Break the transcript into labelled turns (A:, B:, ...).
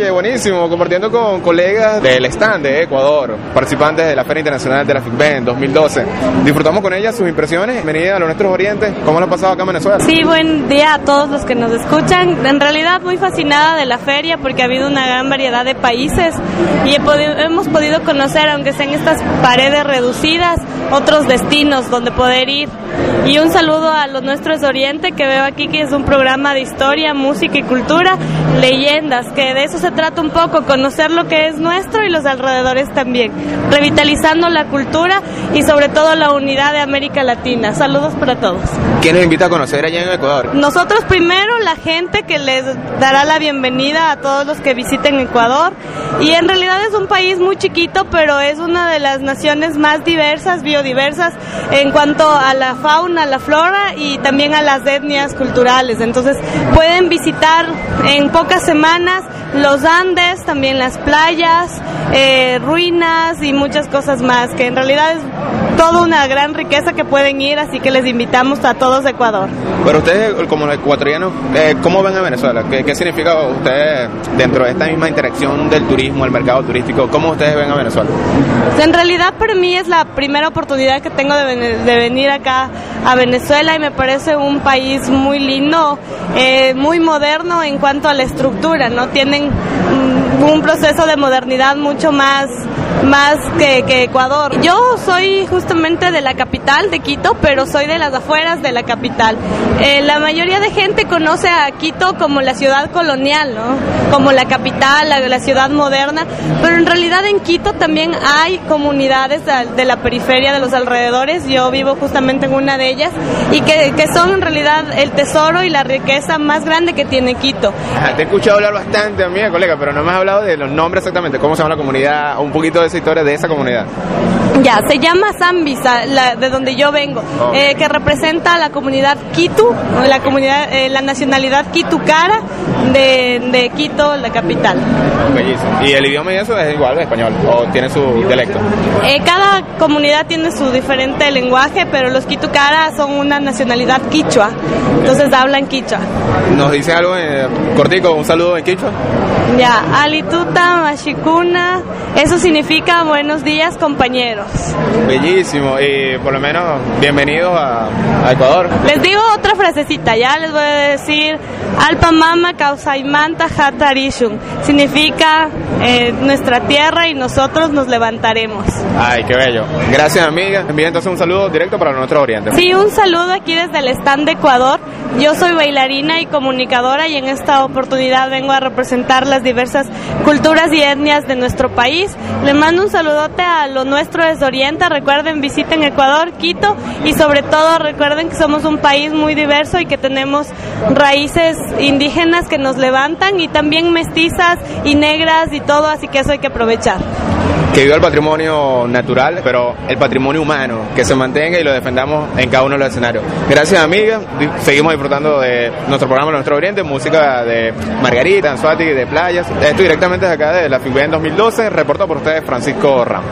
A: Yeah, Buenísimo, compartiendo con colegas del stand de Ecuador, participantes de la Feria Internacional de la FICBEN 2012. Disfrutamos con ellas sus impresiones. Bienvenida a los nuestros orientes. ¿Cómo lo ha pasado acá en Venezuela?
B: Sí, buen día a todos los que nos escuchan. En realidad muy fascinada de la feria porque ha habido una gran variedad de países y hemos podido conocer, aunque sean estas paredes reducidas, otros destinos donde poder ir. Y un saludo a los nuestros Oriente que veo aquí que es un programa de historia, música y cultura, leyendas, que de eso se trata un poco, conocer lo que es nuestro y los alrededores también, revitalizando la cultura y sobre todo la unidad de América Latina. Saludos para todos.
A: ¿Quién nos invita a conocer allá en Ecuador?
B: Nosotros primero, la gente que les dará la bienvenida a todos los que visiten Ecuador. Y en realidad es un país muy chiquito, pero es una de las naciones más diversas, biodiversas, en cuanto a la fauna, la flora y también a las etnias culturales. Entonces pueden visitar en pocas semanas los También las playas, eh, ruinas y muchas cosas más, que en realidad es toda una gran riqueza que pueden ir, así que les invitamos a todos de Ecuador.
A: Pero ustedes, como ecuatorianos, eh, ¿cómo ven a Venezuela? ¿Qué, ¿Qué, significa ustedes dentro de esta misma interacción del turismo, el mercado turístico? ¿Cómo ustedes ven a Venezuela?
B: En realidad para mí es la primera oportunidad que tengo de, de venir acá a Venezuela y me parece un país muy lindo, eh, muy moderno en cuanto a la estructura, ¿no? Tienen un proceso de modernidad mucho más más que, que, Ecuador. Yo soy justamente de la capital, de Quito, pero soy de las afueras de la capital. Eh, la mayoría de gente conoce a Quito como la ciudad colonial, ¿no? Como la capital, la, la ciudad moderna, pero en realidad en Quito también hay comunidades de la periferia, de los alrededores. Yo vivo justamente en una de ellas y que, que son en realidad el tesoro y la riqueza más grande que tiene Quito.
A: te he escuchado hablar bastante, amiga, colega, pero no me has hablado de los nombres exactamente, cómo se llama la comunidad, un poquito de esa historia de esa comunidad.
B: Ya, se llama Zambisa, la, de donde yo vengo, eh, que representa a la comunidad Quito, la comunidad, eh, la nacionalidad Quitucara de, de Quito, la capital.
A: Bellísimo. ¿Y el idioma y eso es igual, el español, o tiene su dialecto?
B: Eh, cada comunidad tiene su diferente lenguaje, pero los Quitucara son una nacionalidad quichua, entonces hablan quichua.
A: ¿Nos dice algo en cortico, un saludo en quichua?
B: Ya, alituta, mashikuna, eso significa buenos días compañeros.
A: Bellísimo, y por lo menos bienvenidos a, a Ecuador.
B: Les digo otra frasecita, ya les voy a decir, Alpa Hatarishun, significa eh, nuestra tierra y nosotros nos levantaremos.
A: Ay, qué bello. Gracias amiga, envío entonces un saludo directo para nuestro oriente.
B: Sí, un saludo aquí desde el stand de Ecuador. Yo soy bailarina y comunicadora y en esta oportunidad vengo a representar las diversas culturas y etnias de nuestro país. Le mando un saludote a lo nuestro desde Oriente. Recuerden, visiten Ecuador, Quito y sobre todo recuerden que somos un país muy diverso y que tenemos raíces indígenas que nos levantan y también mestizas y negras y todo, así que eso hay que aprovechar
A: que viva el patrimonio natural, pero el patrimonio humano, que se mantenga y lo defendamos en cada uno de los escenarios. Gracias, amiga. Seguimos disfrutando de nuestro programa Nuestro Oriente, música de Margarita, Anzuati, de playas. Esto directamente desde acá de la FIBE en 2012. Reportó por ustedes Francisco Ramos.